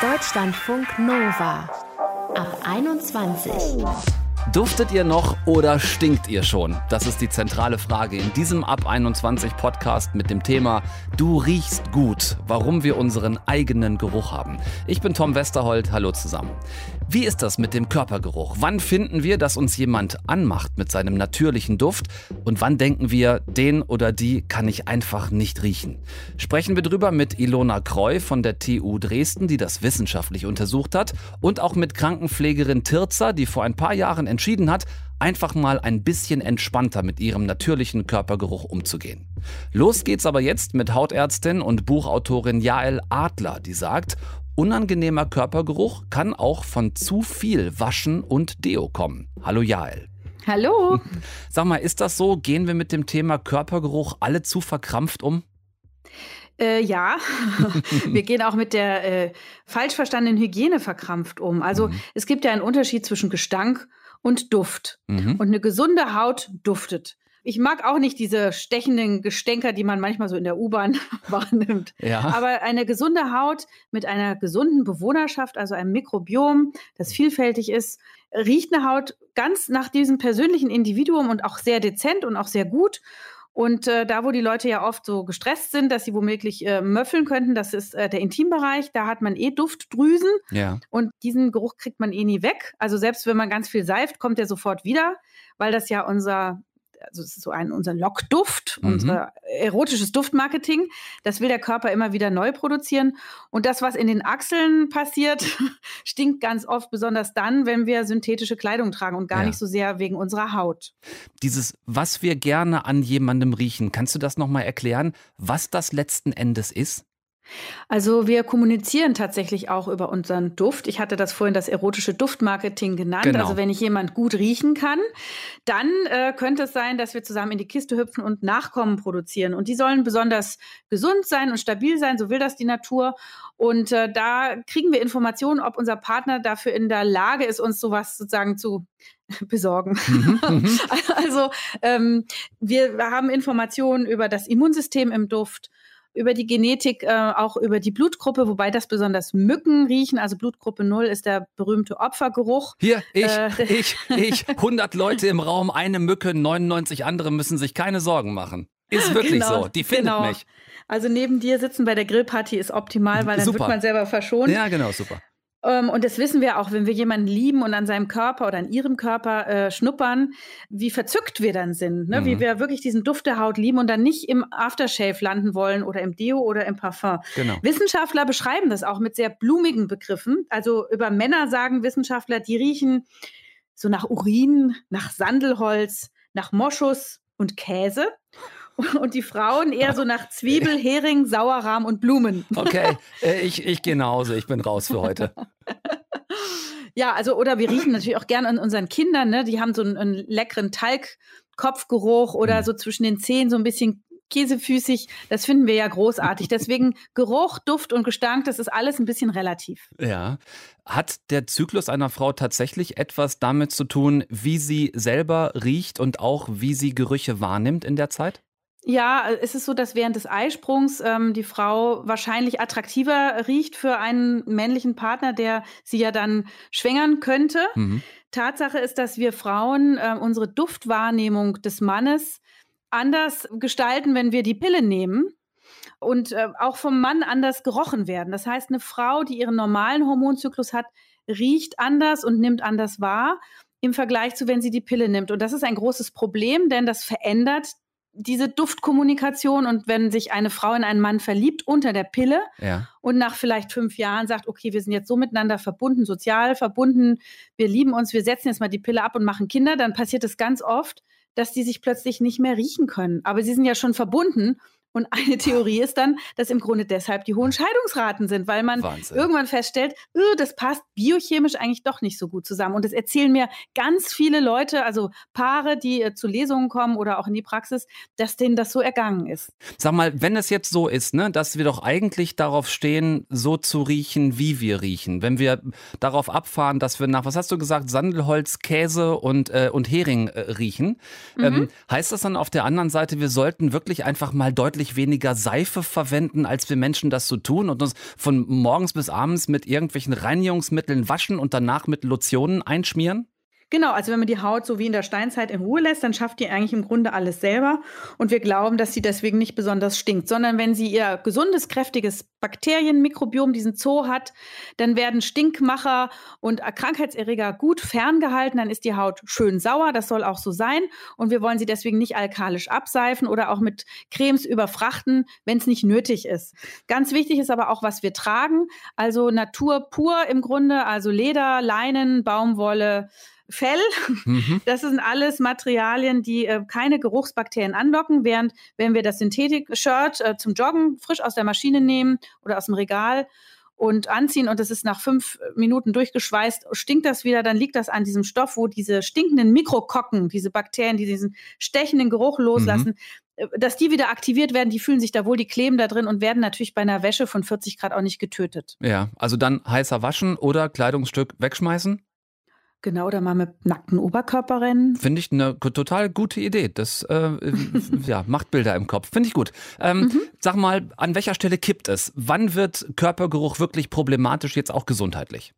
Deutschlandfunk Nova ab 21. Duftet ihr noch oder stinkt ihr schon? Das ist die zentrale Frage in diesem Ab 21 Podcast mit dem Thema Du riechst gut, warum wir unseren eigenen Geruch haben. Ich bin Tom Westerholt, hallo zusammen. Wie ist das mit dem Körpergeruch? Wann finden wir, dass uns jemand anmacht mit seinem natürlichen Duft? Und wann denken wir, den oder die kann ich einfach nicht riechen? Sprechen wir drüber mit Ilona Kreu von der TU Dresden, die das wissenschaftlich untersucht hat, und auch mit Krankenpflegerin Tirza, die vor ein paar Jahren entschieden hat, einfach mal ein bisschen entspannter mit ihrem natürlichen Körpergeruch umzugehen. Los geht's aber jetzt mit Hautärztin und Buchautorin Jael Adler, die sagt, Unangenehmer Körpergeruch kann auch von zu viel Waschen und Deo kommen. Hallo Jael. Hallo. Sag mal, ist das so? Gehen wir mit dem Thema Körpergeruch alle zu verkrampft um? Äh, ja, wir gehen auch mit der äh, falsch verstandenen Hygiene verkrampft um. Also mhm. es gibt ja einen Unterschied zwischen Gestank und Duft. Mhm. Und eine gesunde Haut duftet. Ich mag auch nicht diese stechenden Gestänker, die man manchmal so in der U-Bahn wahrnimmt. Ja. Aber eine gesunde Haut mit einer gesunden Bewohnerschaft, also einem Mikrobiom, das vielfältig ist, riecht eine Haut ganz nach diesem persönlichen Individuum und auch sehr dezent und auch sehr gut. Und äh, da, wo die Leute ja oft so gestresst sind, dass sie womöglich äh, möffeln könnten, das ist äh, der Intimbereich. Da hat man eh Duftdrüsen. Ja. Und diesen Geruch kriegt man eh nie weg. Also selbst wenn man ganz viel seift, kommt der sofort wieder, weil das ja unser also es ist so ein unser Lockduft, mhm. unser erotisches Duftmarketing. Das will der Körper immer wieder neu produzieren. Und das, was in den Achseln passiert, stinkt ganz oft, besonders dann, wenn wir synthetische Kleidung tragen und gar ja. nicht so sehr wegen unserer Haut. Dieses, was wir gerne an jemandem riechen, kannst du das nochmal erklären, was das letzten Endes ist? Also wir kommunizieren tatsächlich auch über unseren Duft. Ich hatte das vorhin das erotische Duftmarketing genannt. Genau. Also wenn ich jemand gut riechen kann, dann äh, könnte es sein, dass wir zusammen in die Kiste hüpfen und Nachkommen produzieren. Und die sollen besonders gesund sein und stabil sein, so will das die Natur. Und äh, da kriegen wir Informationen, ob unser Partner dafür in der Lage ist, uns sowas sozusagen zu besorgen. Mhm, also ähm, wir haben Informationen über das Immunsystem im Duft über die Genetik, äh, auch über die Blutgruppe, wobei das besonders Mücken riechen. Also Blutgruppe 0 ist der berühmte Opfergeruch. Hier, ich, äh, ich, ich, 100 Leute im Raum, eine Mücke, 99 andere müssen sich keine Sorgen machen. Ist wirklich genau, so, die findet genau. mich. Also neben dir sitzen bei der Grillparty ist optimal, weil dann super. wird man selber verschont. Ja, genau, super. Ähm, und das wissen wir auch, wenn wir jemanden lieben und an seinem Körper oder an ihrem Körper äh, schnuppern, wie verzückt wir dann sind, ne? Mhm. wie wir wirklich diesen Duft der Haut lieben und dann nicht im Aftershave landen wollen oder im Deo oder im Parfum. Genau. Wissenschaftler beschreiben das auch mit sehr blumigen Begriffen. Also über Männer sagen Wissenschaftler, die riechen so nach Urin, nach Sandelholz, nach Moschus und Käse. Und die Frauen eher so nach Zwiebel, Hering, Sauerrahm und Blumen. Okay, äh, ich, ich gehe nach Hause, ich bin raus für heute. Ja, also oder wir riechen natürlich auch gerne an unseren Kindern, ne? Die haben so einen, einen leckeren Talgkopfgeruch oder mhm. so zwischen den Zähnen so ein bisschen käsefüßig. Das finden wir ja großartig. Deswegen Geruch, Duft und Gestank, das ist alles ein bisschen relativ. Ja. Hat der Zyklus einer Frau tatsächlich etwas damit zu tun, wie sie selber riecht und auch wie sie Gerüche wahrnimmt in der Zeit? Ja, es ist so, dass während des Eisprungs ähm, die Frau wahrscheinlich attraktiver riecht für einen männlichen Partner, der sie ja dann schwängern könnte. Mhm. Tatsache ist, dass wir Frauen äh, unsere Duftwahrnehmung des Mannes anders gestalten, wenn wir die Pille nehmen und äh, auch vom Mann anders gerochen werden. Das heißt, eine Frau, die ihren normalen Hormonzyklus hat, riecht anders und nimmt anders wahr im Vergleich zu, wenn sie die Pille nimmt. Und das ist ein großes Problem, denn das verändert diese Duftkommunikation und wenn sich eine Frau in einen Mann verliebt unter der Pille ja. und nach vielleicht fünf Jahren sagt, okay, wir sind jetzt so miteinander verbunden, sozial verbunden, wir lieben uns, wir setzen jetzt mal die Pille ab und machen Kinder, dann passiert es ganz oft, dass die sich plötzlich nicht mehr riechen können. Aber sie sind ja schon verbunden und eine Theorie ist dann, dass im Grunde deshalb die hohen Scheidungsraten sind, weil man Wahnsinn. irgendwann feststellt, das passt biochemisch eigentlich doch nicht so gut zusammen. Und das erzählen mir ganz viele Leute, also Paare, die äh, zu Lesungen kommen oder auch in die Praxis, dass denen das so ergangen ist. Sag mal, wenn es jetzt so ist, ne, dass wir doch eigentlich darauf stehen, so zu riechen, wie wir riechen, wenn wir darauf abfahren, dass wir nach, was hast du gesagt, Sandelholz, Käse und, äh, und Hering äh, riechen, mhm. ähm, heißt das dann auf der anderen Seite, wir sollten wirklich einfach mal deutlich deutlich weniger Seife verwenden, als wir Menschen das so tun und uns von morgens bis abends mit irgendwelchen Reinigungsmitteln waschen und danach mit Lotionen einschmieren? Genau, also wenn man die Haut so wie in der Steinzeit in Ruhe lässt, dann schafft die eigentlich im Grunde alles selber. Und wir glauben, dass sie deswegen nicht besonders stinkt, sondern wenn sie ihr gesundes, kräftiges Bakterienmikrobiom, diesen Zoo hat, dann werden Stinkmacher und Krankheitserreger gut ferngehalten. Dann ist die Haut schön sauer. Das soll auch so sein. Und wir wollen sie deswegen nicht alkalisch abseifen oder auch mit Cremes überfrachten, wenn es nicht nötig ist. Ganz wichtig ist aber auch, was wir tragen. Also Natur pur im Grunde, also Leder, Leinen, Baumwolle, Fell. Mhm. Das sind alles Materialien, die äh, keine Geruchsbakterien anlocken, während wenn wir das Synthetik-Shirt äh, zum Joggen frisch aus der Maschine nehmen oder aus dem Regal und anziehen und es ist nach fünf Minuten durchgeschweißt, stinkt das wieder, dann liegt das an diesem Stoff, wo diese stinkenden Mikrokokken, diese Bakterien, die diesen stechenden Geruch loslassen, mhm. Dass die wieder aktiviert werden, die fühlen sich da wohl, die kleben da drin und werden natürlich bei einer Wäsche von 40 Grad auch nicht getötet. Ja, also dann heißer waschen oder Kleidungsstück wegschmeißen? Genau, oder mal mit nackten Oberkörper rennen. Finde ich eine total gute Idee. Das äh, ja, macht Bilder im Kopf. Finde ich gut. Ähm, mhm. Sag mal, an welcher Stelle kippt es? Wann wird Körpergeruch wirklich problematisch, jetzt auch gesundheitlich?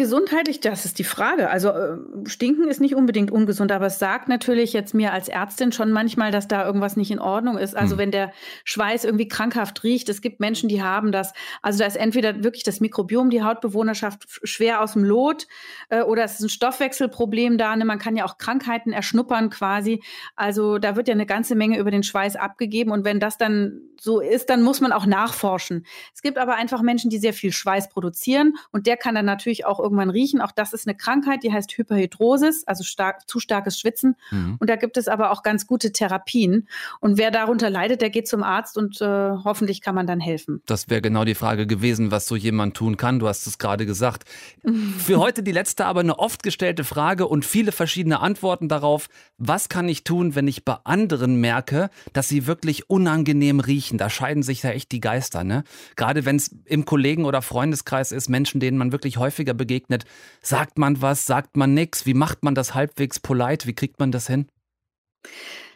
Gesundheitlich, das ist die Frage. Also äh, stinken ist nicht unbedingt ungesund, aber es sagt natürlich jetzt mir als Ärztin schon manchmal, dass da irgendwas nicht in Ordnung ist. Also hm. wenn der Schweiß irgendwie krankhaft riecht, es gibt Menschen, die haben das. Also da ist entweder wirklich das Mikrobiom, die Hautbewohnerschaft schwer aus dem Lot äh, oder es ist ein Stoffwechselproblem da. Ne? Man kann ja auch Krankheiten erschnuppern quasi. Also da wird ja eine ganze Menge über den Schweiß abgegeben und wenn das dann so ist, dann muss man auch nachforschen. Es gibt aber einfach Menschen, die sehr viel Schweiß produzieren und der kann dann natürlich auch irgendwann riechen. Auch das ist eine Krankheit, die heißt Hyperhidrosis, also stark, zu starkes Schwitzen. Mhm. Und da gibt es aber auch ganz gute Therapien. Und wer darunter leidet, der geht zum Arzt und äh, hoffentlich kann man dann helfen. Das wäre genau die Frage gewesen, was so jemand tun kann. Du hast es gerade gesagt. Für heute die letzte, aber eine oft gestellte Frage und viele verschiedene Antworten darauf. Was kann ich tun, wenn ich bei anderen merke, dass sie wirklich unangenehm riechen? Da scheiden sich ja echt die Geister. Ne? Gerade wenn es im Kollegen- oder Freundeskreis ist, Menschen, denen man wirklich häufiger begegnet. Sagt man was, sagt man nichts? Wie macht man das halbwegs polite? Wie kriegt man das hin?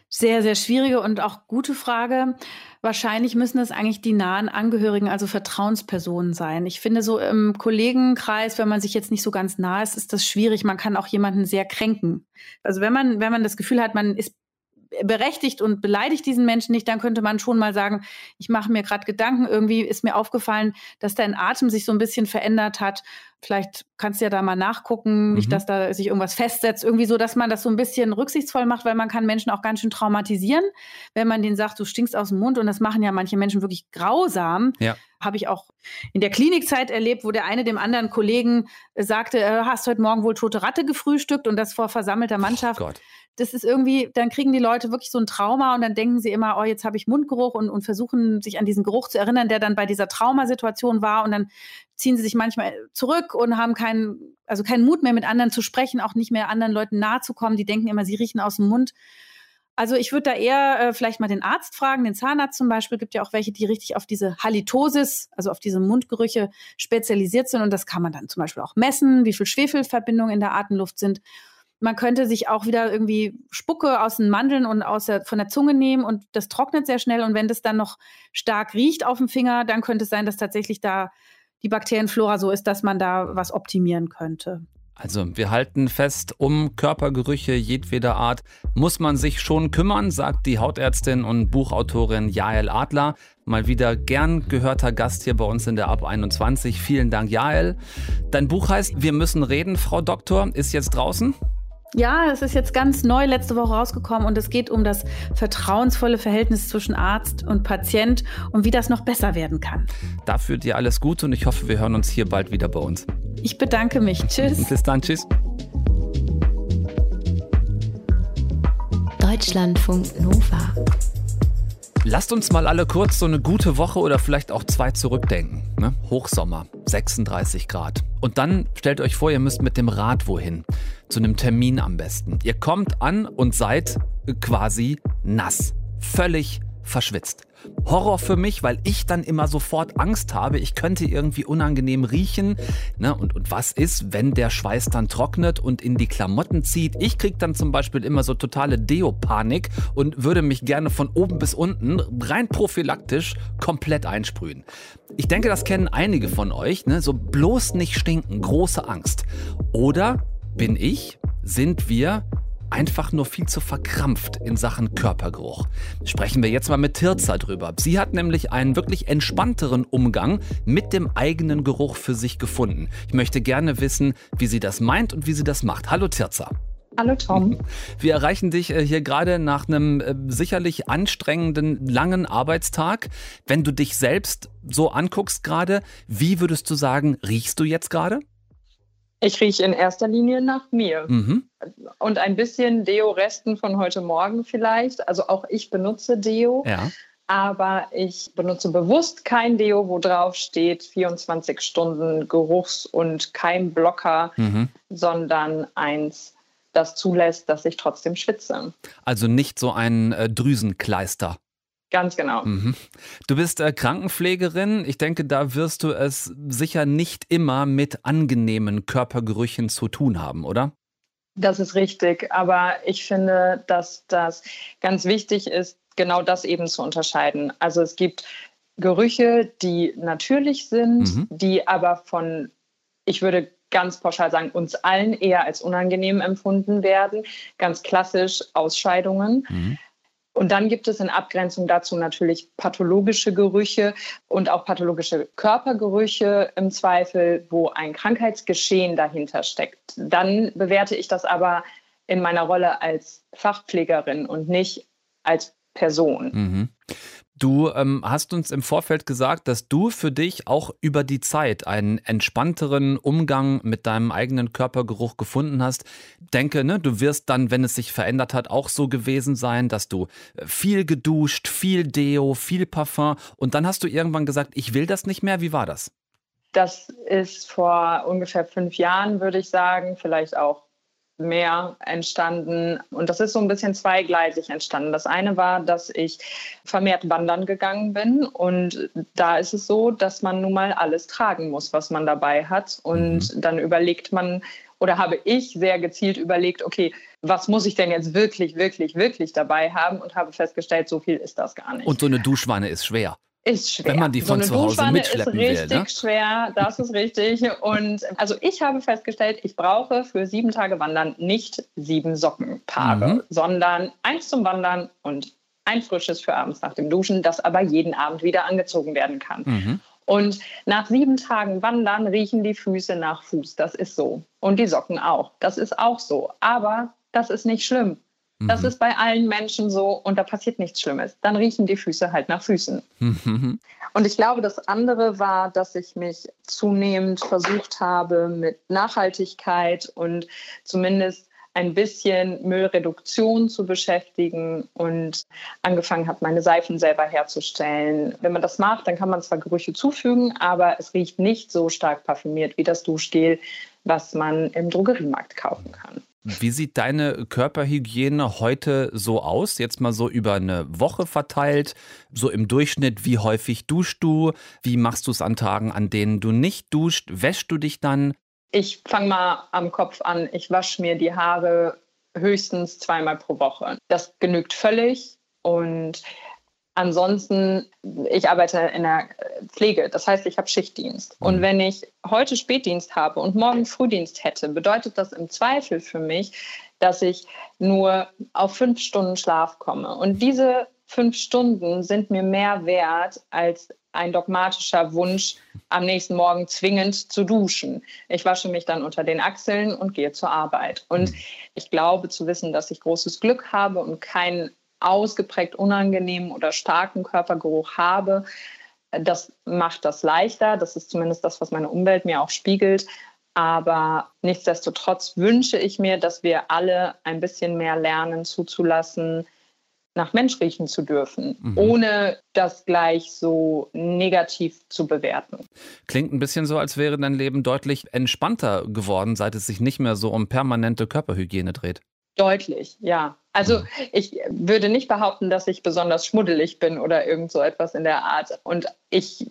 Sehr, sehr schwierige und auch gute Frage. Wahrscheinlich müssen es eigentlich die nahen Angehörigen, also Vertrauenspersonen sein. Ich finde, so im Kollegenkreis, wenn man sich jetzt nicht so ganz nah ist, ist das schwierig. Man kann auch jemanden sehr kränken. Also wenn man, wenn man das Gefühl hat, man ist berechtigt und beleidigt diesen Menschen nicht, dann könnte man schon mal sagen, ich mache mir gerade Gedanken, irgendwie ist mir aufgefallen, dass dein Atem sich so ein bisschen verändert hat. Vielleicht kannst du ja da mal nachgucken, mhm. nicht, dass da sich irgendwas festsetzt, irgendwie so, dass man das so ein bisschen rücksichtsvoll macht, weil man kann Menschen auch ganz schön traumatisieren, wenn man denen sagt, du stinkst aus dem Mund und das machen ja manche Menschen wirklich grausam. Ja. Habe ich auch in der Klinikzeit erlebt, wo der eine dem anderen Kollegen sagte, äh, hast heute Morgen wohl tote Ratte gefrühstückt und das vor versammelter Mannschaft. Oh Gott das ist irgendwie, dann kriegen die Leute wirklich so ein Trauma und dann denken sie immer, oh, jetzt habe ich Mundgeruch und, und versuchen sich an diesen Geruch zu erinnern, der dann bei dieser Traumasituation war und dann ziehen sie sich manchmal zurück und haben keinen, also keinen Mut mehr mit anderen zu sprechen, auch nicht mehr anderen Leuten nahe zu kommen. Die denken immer, sie riechen aus dem Mund. Also ich würde da eher äh, vielleicht mal den Arzt fragen, den Zahnarzt zum Beispiel. Gibt ja auch welche, die richtig auf diese Halitosis, also auf diese Mundgerüche spezialisiert sind. Und das kann man dann zum Beispiel auch messen, wie viel Schwefelverbindungen in der Atemluft sind. Man könnte sich auch wieder irgendwie Spucke aus den Mandeln und aus der, von der Zunge nehmen und das trocknet sehr schnell. Und wenn das dann noch stark riecht auf dem Finger, dann könnte es sein, dass tatsächlich da die Bakterienflora so ist, dass man da was optimieren könnte. Also wir halten fest, um Körpergerüche jedweder Art muss man sich schon kümmern, sagt die Hautärztin und Buchautorin Jael Adler. Mal wieder gern gehörter Gast hier bei uns in der Ab 21. Vielen Dank, Jael. Dein Buch heißt Wir müssen reden, Frau Doktor, ist jetzt draußen? Ja, es ist jetzt ganz neu letzte Woche rausgekommen und es geht um das vertrauensvolle Verhältnis zwischen Arzt und Patient und wie das noch besser werden kann. Dafür dir alles Gute und ich hoffe, wir hören uns hier bald wieder bei uns. Ich bedanke mich. Tschüss. Bis dann. Tschüss. Deutschlandfunk Nova. Lasst uns mal alle kurz so eine gute Woche oder vielleicht auch zwei zurückdenken. Ne? Hochsommer, 36 Grad. Und dann stellt euch vor, ihr müsst mit dem Rad wohin. Zu einem Termin am besten. Ihr kommt an und seid quasi nass. Völlig verschwitzt. Horror für mich, weil ich dann immer sofort Angst habe, ich könnte irgendwie unangenehm riechen. Ne? Und, und was ist, wenn der Schweiß dann trocknet und in die Klamotten zieht? Ich kriege dann zum Beispiel immer so totale Deo-Panik und würde mich gerne von oben bis unten rein prophylaktisch komplett einsprühen. Ich denke, das kennen einige von euch. Ne? So bloß nicht stinken, große Angst. Oder bin ich, sind wir einfach nur viel zu verkrampft in Sachen Körpergeruch. Sprechen wir jetzt mal mit Tirza drüber. Sie hat nämlich einen wirklich entspannteren Umgang mit dem eigenen Geruch für sich gefunden. Ich möchte gerne wissen, wie sie das meint und wie sie das macht. Hallo Tirza. Hallo Tom. Wir erreichen dich äh, hier gerade nach einem äh, sicherlich anstrengenden, langen Arbeitstag. Wenn du dich selbst so anguckst gerade, wie würdest du sagen, riechst du jetzt gerade? Ich rieche in erster Linie nach mir. Mhm. Und ein bisschen Deo-Resten von heute Morgen vielleicht. Also auch ich benutze Deo. Ja. Aber ich benutze bewusst kein Deo, wo drauf steht 24 Stunden Geruchs- und Keimblocker, mhm. sondern eins, das zulässt, dass ich trotzdem schwitze. Also nicht so ein äh, Drüsenkleister. Ganz genau. Mhm. Du bist äh, Krankenpflegerin. Ich denke, da wirst du es sicher nicht immer mit angenehmen Körpergerüchen zu tun haben, oder? Das ist richtig. Aber ich finde, dass das ganz wichtig ist, genau das eben zu unterscheiden. Also es gibt Gerüche, die natürlich sind, mhm. die aber von, ich würde ganz pauschal sagen, uns allen eher als unangenehm empfunden werden. Ganz klassisch Ausscheidungen. Mhm. Und dann gibt es in Abgrenzung dazu natürlich pathologische Gerüche und auch pathologische Körpergerüche im Zweifel, wo ein Krankheitsgeschehen dahinter steckt. Dann bewerte ich das aber in meiner Rolle als Fachpflegerin und nicht als Person. Mhm. Du ähm, hast uns im Vorfeld gesagt, dass du für dich auch über die Zeit einen entspannteren Umgang mit deinem eigenen Körpergeruch gefunden hast. Denke, ne, du wirst dann, wenn es sich verändert hat, auch so gewesen sein, dass du äh, viel geduscht, viel Deo, viel Parfum und dann hast du irgendwann gesagt, ich will das nicht mehr. Wie war das? Das ist vor ungefähr fünf Jahren, würde ich sagen, vielleicht auch mehr entstanden. Und das ist so ein bisschen zweigleisig entstanden. Das eine war, dass ich vermehrt wandern gegangen bin. Und da ist es so, dass man nun mal alles tragen muss, was man dabei hat. Und mhm. dann überlegt man, oder habe ich sehr gezielt überlegt, okay, was muss ich denn jetzt wirklich, wirklich, wirklich dabei haben? Und habe festgestellt, so viel ist das gar nicht. Und so eine Duschwanne ist schwer ist schwer. Wenn man die von so zu Hause mitschleppen ist richtig will, ne? schwer, das ist richtig. Und also ich habe festgestellt, ich brauche für sieben Tage Wandern nicht sieben Sockenpaare, mhm. sondern eins zum Wandern und ein frisches für abends nach dem Duschen, das aber jeden Abend wieder angezogen werden kann. Mhm. Und nach sieben Tagen Wandern riechen die Füße nach Fuß. Das ist so. Und die Socken auch. Das ist auch so. Aber das ist nicht schlimm. Das mhm. ist bei allen Menschen so und da passiert nichts Schlimmes. Dann riechen die Füße halt nach Füßen. Mhm. Und ich glaube, das andere war, dass ich mich zunehmend versucht habe, mit Nachhaltigkeit und zumindest ein bisschen Müllreduktion zu beschäftigen und angefangen habe, meine Seifen selber herzustellen. Wenn man das macht, dann kann man zwar Gerüche zufügen, aber es riecht nicht so stark parfümiert wie das Duschgel, was man im Drogeriemarkt kaufen kann. Wie sieht deine Körperhygiene heute so aus? Jetzt mal so über eine Woche verteilt, so im Durchschnitt, wie häufig duschst du? Wie machst du es an Tagen, an denen du nicht duscht? Wäschst du dich dann? Ich fange mal am Kopf an. Ich wasche mir die Haare höchstens zweimal pro Woche. Das genügt völlig und Ansonsten, ich arbeite in der Pflege, das heißt, ich habe Schichtdienst. Und mhm. wenn ich heute Spätdienst habe und morgen Frühdienst hätte, bedeutet das im Zweifel für mich, dass ich nur auf fünf Stunden Schlaf komme. Und diese fünf Stunden sind mir mehr wert als ein dogmatischer Wunsch, am nächsten Morgen zwingend zu duschen. Ich wasche mich dann unter den Achseln und gehe zur Arbeit. Und mhm. ich glaube zu wissen, dass ich großes Glück habe und kein ausgeprägt unangenehmen oder starken Körpergeruch habe. Das macht das leichter. Das ist zumindest das, was meine Umwelt mir auch spiegelt. Aber nichtsdestotrotz wünsche ich mir, dass wir alle ein bisschen mehr lernen zuzulassen, nach Mensch riechen zu dürfen, mhm. ohne das gleich so negativ zu bewerten. Klingt ein bisschen so, als wäre dein Leben deutlich entspannter geworden, seit es sich nicht mehr so um permanente Körperhygiene dreht. Deutlich, ja. Also ich würde nicht behaupten, dass ich besonders schmuddelig bin oder irgend so etwas in der Art. Und ich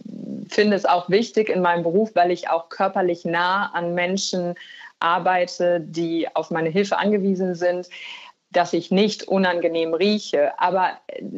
finde es auch wichtig in meinem Beruf, weil ich auch körperlich nah an Menschen arbeite, die auf meine Hilfe angewiesen sind, dass ich nicht unangenehm rieche. Aber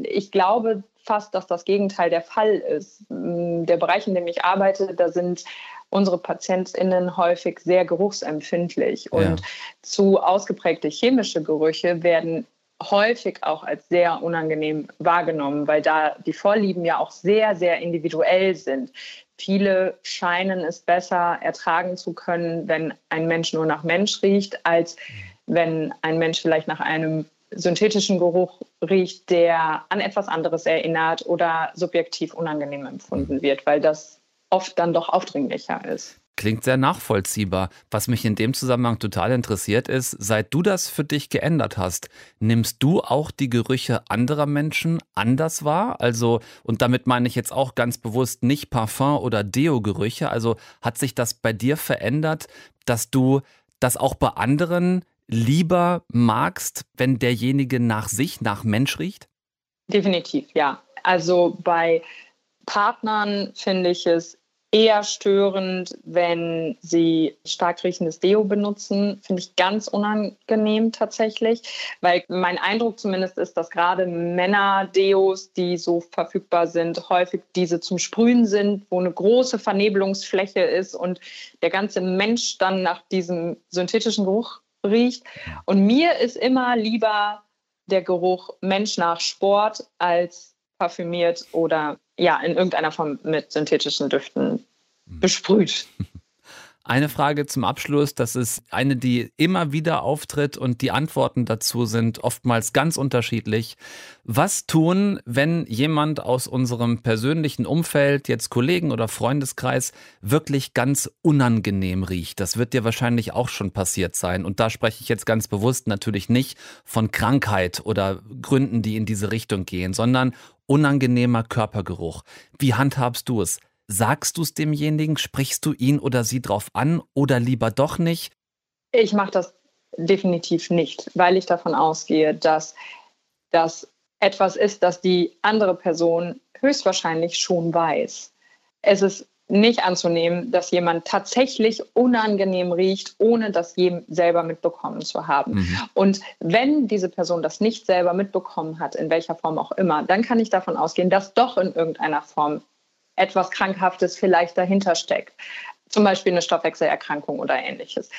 ich glaube fast, dass das Gegenteil der Fall ist. Der Bereich, in dem ich arbeite, da sind unsere PatientInnen häufig sehr geruchsempfindlich. Und ja. zu ausgeprägte chemische Gerüche werden häufig auch als sehr unangenehm wahrgenommen, weil da die Vorlieben ja auch sehr, sehr individuell sind. Viele scheinen es besser ertragen zu können, wenn ein Mensch nur nach Mensch riecht, als wenn ein Mensch vielleicht nach einem synthetischen Geruch riecht, der an etwas anderes erinnert oder subjektiv unangenehm empfunden wird, weil das oft dann doch aufdringlicher ist. Klingt sehr nachvollziehbar. Was mich in dem Zusammenhang total interessiert ist, seit du das für dich geändert hast, nimmst du auch die Gerüche anderer Menschen anders wahr? Also, und damit meine ich jetzt auch ganz bewusst nicht Parfum oder Deo-Gerüche. Also hat sich das bei dir verändert, dass du das auch bei anderen lieber magst, wenn derjenige nach sich, nach Mensch riecht? Definitiv, ja. Also bei Partnern finde ich es eher störend, wenn sie stark riechendes Deo benutzen. Finde ich ganz unangenehm tatsächlich, weil mein Eindruck zumindest ist, dass gerade Männer-Deos, die so verfügbar sind, häufig diese zum Sprühen sind, wo eine große Vernebelungsfläche ist und der ganze Mensch dann nach diesem synthetischen Geruch riecht. Und mir ist immer lieber der Geruch Mensch nach Sport als parfümiert oder ja, in irgendeiner Form mit synthetischen Düften hm. besprüht. Eine Frage zum Abschluss, das ist eine, die immer wieder auftritt und die Antworten dazu sind oftmals ganz unterschiedlich. Was tun, wenn jemand aus unserem persönlichen Umfeld, jetzt Kollegen oder Freundeskreis, wirklich ganz unangenehm riecht? Das wird dir wahrscheinlich auch schon passiert sein. Und da spreche ich jetzt ganz bewusst natürlich nicht von Krankheit oder Gründen, die in diese Richtung gehen, sondern unangenehmer Körpergeruch. Wie handhabst du es? Sagst du es demjenigen? Sprichst du ihn oder sie drauf an oder lieber doch nicht? Ich mache das definitiv nicht, weil ich davon ausgehe, dass das etwas ist, das die andere Person höchstwahrscheinlich schon weiß. Es ist nicht anzunehmen, dass jemand tatsächlich unangenehm riecht, ohne das je selber mitbekommen zu haben. Mhm. Und wenn diese Person das nicht selber mitbekommen hat, in welcher Form auch immer, dann kann ich davon ausgehen, dass doch in irgendeiner Form etwas Krankhaftes vielleicht dahinter steckt. Zum Beispiel eine Stoffwechselerkrankung oder ähnliches.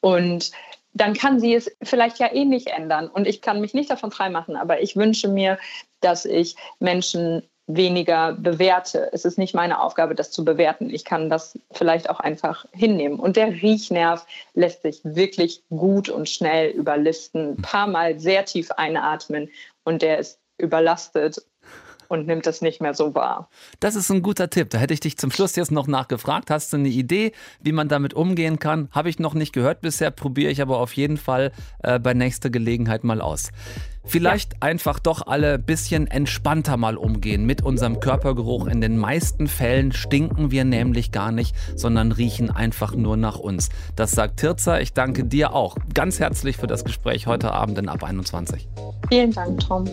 Und dann kann sie es vielleicht ja eh nicht ändern. Und ich kann mich nicht davon freimachen, aber ich wünsche mir, dass ich Menschen weniger bewerte. Es ist nicht meine Aufgabe, das zu bewerten. Ich kann das vielleicht auch einfach hinnehmen. Und der Riechnerv lässt sich wirklich gut und schnell überlisten. Ein paar Mal sehr tief einatmen und der ist überlastet und nimmt es nicht mehr so wahr. Das ist ein guter Tipp. Da hätte ich dich zum Schluss jetzt noch nachgefragt. Hast du eine Idee, wie man damit umgehen kann? Habe ich noch nicht gehört bisher, probiere ich aber auf jeden Fall äh, bei nächster Gelegenheit mal aus. Vielleicht ja. einfach doch alle ein bisschen entspannter mal umgehen mit unserem Körpergeruch. In den meisten Fällen stinken wir nämlich gar nicht, sondern riechen einfach nur nach uns. Das sagt Tirza. Ich danke dir auch ganz herzlich für das Gespräch heute Abend in Ab 21. Vielen Dank, Tom.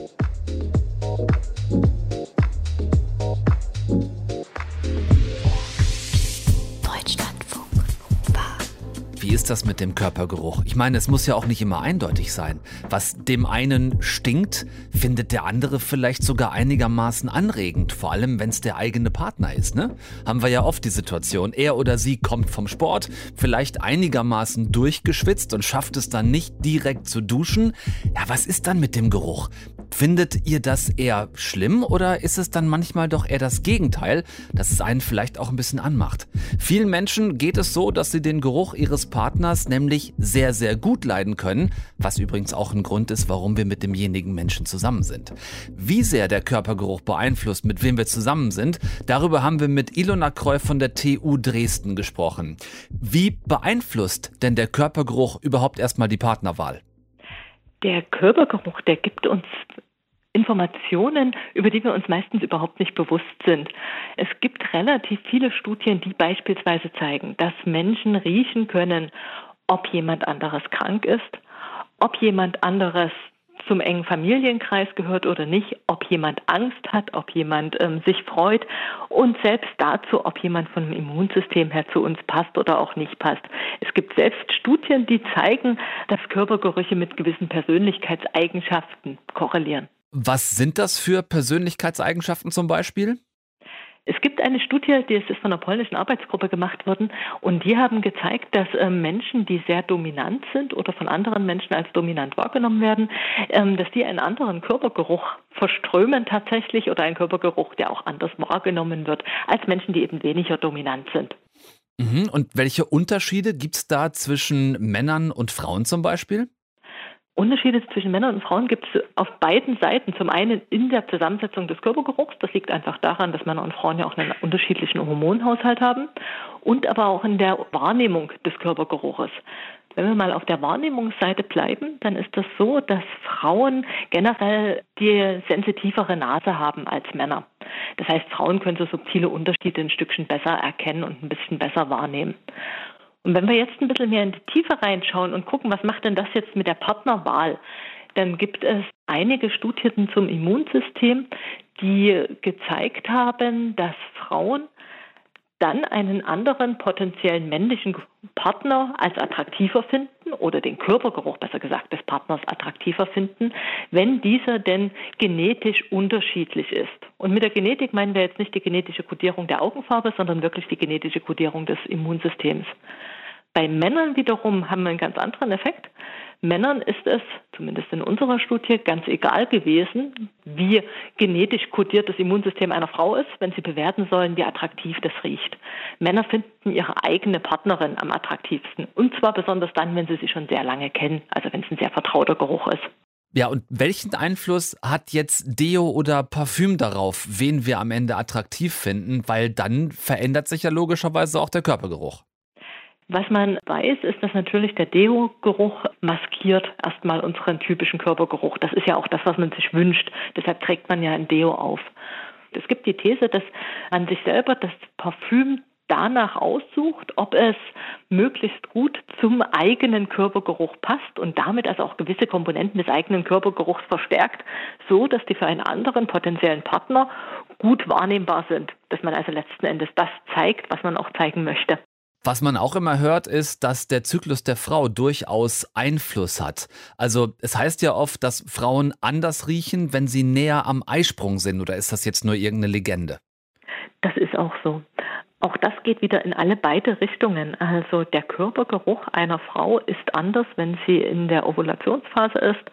Ist das mit dem Körpergeruch? Ich meine, es muss ja auch nicht immer eindeutig sein. Was dem einen stinkt, findet der andere vielleicht sogar einigermaßen anregend, vor allem wenn es der eigene Partner ist. Ne? Haben wir ja oft die Situation, er oder sie kommt vom Sport, vielleicht einigermaßen durchgeschwitzt und schafft es dann nicht direkt zu duschen. Ja, was ist dann mit dem Geruch? Findet ihr das eher schlimm oder ist es dann manchmal doch eher das Gegenteil, dass es einen vielleicht auch ein bisschen anmacht? Vielen Menschen geht es so, dass sie den Geruch ihres Partners nämlich sehr, sehr gut leiden können, was übrigens auch ein Grund ist, warum wir mit demjenigen Menschen zusammen sind. Wie sehr der Körpergeruch beeinflusst, mit wem wir zusammen sind, darüber haben wir mit Ilona Kreu von der TU Dresden gesprochen. Wie beeinflusst denn der Körpergeruch überhaupt erstmal die Partnerwahl? Der Körpergeruch, der gibt uns Informationen, über die wir uns meistens überhaupt nicht bewusst sind. Es gibt relativ viele Studien, die beispielsweise zeigen, dass Menschen riechen können, ob jemand anderes krank ist, ob jemand anderes zum engen Familienkreis gehört oder nicht, ob jemand Angst hat, ob jemand ähm, sich freut und selbst dazu, ob jemand von dem Immunsystem her zu uns passt oder auch nicht passt. Es gibt selbst Studien, die zeigen, dass Körpergerüche mit gewissen Persönlichkeitseigenschaften korrelieren. Was sind das für Persönlichkeitseigenschaften zum Beispiel? Es gibt eine Studie, die ist von einer polnischen Arbeitsgruppe gemacht worden und die haben gezeigt, dass äh, Menschen, die sehr dominant sind oder von anderen Menschen als dominant wahrgenommen werden, ähm, dass die einen anderen Körpergeruch verströmen tatsächlich oder einen Körpergeruch, der auch anders wahrgenommen wird als Menschen, die eben weniger dominant sind. Mhm. Und welche Unterschiede gibt es da zwischen Männern und Frauen zum Beispiel? Unterschiede zwischen Männern und Frauen gibt es auf beiden Seiten. Zum einen in der Zusammensetzung des Körpergeruchs. Das liegt einfach daran, dass Männer und Frauen ja auch einen unterschiedlichen Hormonhaushalt haben. Und aber auch in der Wahrnehmung des Körpergeruches. Wenn wir mal auf der Wahrnehmungsseite bleiben, dann ist das so, dass Frauen generell die sensitivere Nase haben als Männer. Das heißt, Frauen können so subtile Unterschiede ein Stückchen besser erkennen und ein bisschen besser wahrnehmen. Und wenn wir jetzt ein bisschen mehr in die Tiefe reinschauen und gucken, was macht denn das jetzt mit der Partnerwahl, dann gibt es einige Studien zum Immunsystem, die gezeigt haben, dass Frauen dann einen anderen potenziellen männlichen Partner als attraktiver finden oder den Körpergeruch besser gesagt des Partners attraktiver finden, wenn dieser denn genetisch unterschiedlich ist. Und mit der Genetik meinen wir jetzt nicht die genetische Kodierung der Augenfarbe, sondern wirklich die genetische Kodierung des Immunsystems. Bei Männern wiederum haben wir einen ganz anderen Effekt. Männern ist es, zumindest in unserer Studie, ganz egal gewesen, wie genetisch kodiert das Immunsystem einer Frau ist, wenn sie bewerten sollen, wie attraktiv das riecht. Männer finden ihre eigene Partnerin am attraktivsten. Und zwar besonders dann, wenn sie sie schon sehr lange kennen, also wenn es ein sehr vertrauter Geruch ist. Ja, und welchen Einfluss hat jetzt Deo oder Parfüm darauf, wen wir am Ende attraktiv finden? Weil dann verändert sich ja logischerweise auch der Körpergeruch. Was man weiß, ist, dass natürlich der Deo-Geruch maskiert erstmal unseren typischen Körpergeruch. Das ist ja auch das, was man sich wünscht. Deshalb trägt man ja ein Deo auf. Es gibt die These, dass man sich selber das Parfüm danach aussucht, ob es möglichst gut zum eigenen Körpergeruch passt und damit also auch gewisse Komponenten des eigenen Körpergeruchs verstärkt, so dass die für einen anderen potenziellen Partner gut wahrnehmbar sind, dass man also letzten Endes das zeigt, was man auch zeigen möchte. Was man auch immer hört, ist, dass der Zyklus der Frau durchaus Einfluss hat. Also es heißt ja oft, dass Frauen anders riechen, wenn sie näher am Eisprung sind. Oder ist das jetzt nur irgendeine Legende? Das ist auch so. Auch das geht wieder in alle beide Richtungen. Also der Körpergeruch einer Frau ist anders, wenn sie in der Ovulationsphase ist,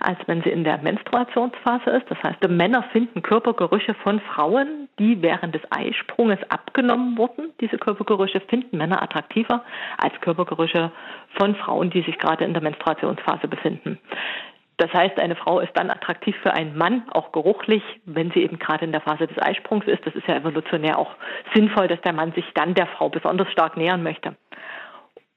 als wenn sie in der Menstruationsphase ist. Das heißt, Männer finden Körpergerüche von Frauen, die während des Eisprunges abgenommen wurden. Diese Körpergerüche finden Männer attraktiver als Körpergerüche von Frauen, die sich gerade in der Menstruationsphase befinden. Das heißt, eine Frau ist dann attraktiv für einen Mann, auch geruchlich, wenn sie eben gerade in der Phase des Eisprungs ist. Das ist ja evolutionär auch sinnvoll, dass der Mann sich dann der Frau besonders stark nähern möchte.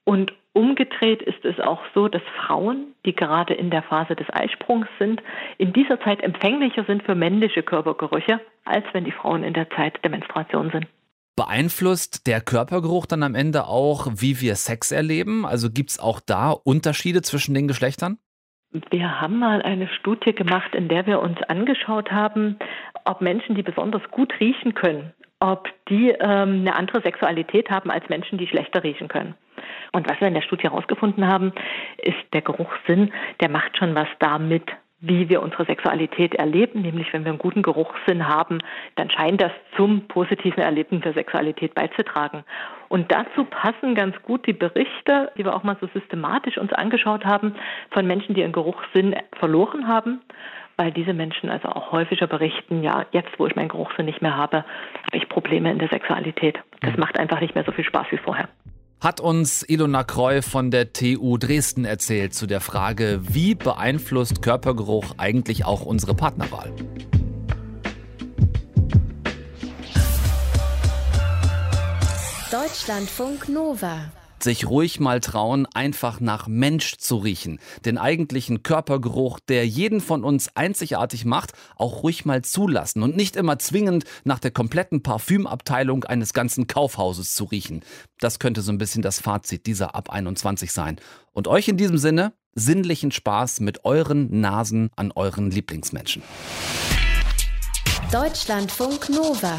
Und umgedreht ist es auch so, dass Frauen, die gerade in der Phase des Eisprungs sind, in dieser Zeit empfänglicher sind für männliche Körpergerüche, als wenn die Frauen in der Zeit der Menstruation sind. Beeinflusst der Körpergeruch dann am Ende auch, wie wir Sex erleben? Also gibt es auch da Unterschiede zwischen den Geschlechtern? Wir haben mal eine Studie gemacht, in der wir uns angeschaut haben, ob Menschen, die besonders gut riechen können, ob die ähm, eine andere Sexualität haben als Menschen, die schlechter riechen können. Und was wir in der Studie herausgefunden haben, ist der Geruchssinn, der macht schon was damit, wie wir unsere Sexualität erleben, nämlich wenn wir einen guten Geruchssinn haben, dann scheint das zum positiven Erleben der Sexualität beizutragen. Und dazu passen ganz gut die Berichte, die wir auch mal so systematisch uns angeschaut haben, von Menschen, die ihren Geruchssinn verloren haben, weil diese Menschen also auch häufiger berichten, ja, jetzt wo ich meinen Geruchssinn nicht mehr habe, habe ich Probleme in der Sexualität. Das mhm. macht einfach nicht mehr so viel Spaß wie vorher hat uns Ilona Kreu von der TU Dresden erzählt zu der Frage, wie beeinflusst Körpergeruch eigentlich auch unsere Partnerwahl? Deutschlandfunk Nova sich ruhig mal trauen, einfach nach Mensch zu riechen. Den eigentlichen Körpergeruch, der jeden von uns einzigartig macht, auch ruhig mal zulassen und nicht immer zwingend nach der kompletten Parfümabteilung eines ganzen Kaufhauses zu riechen. Das könnte so ein bisschen das Fazit dieser Ab 21 sein. Und euch in diesem Sinne sinnlichen Spaß mit euren Nasen an euren Lieblingsmenschen. Deutschlandfunk Nova.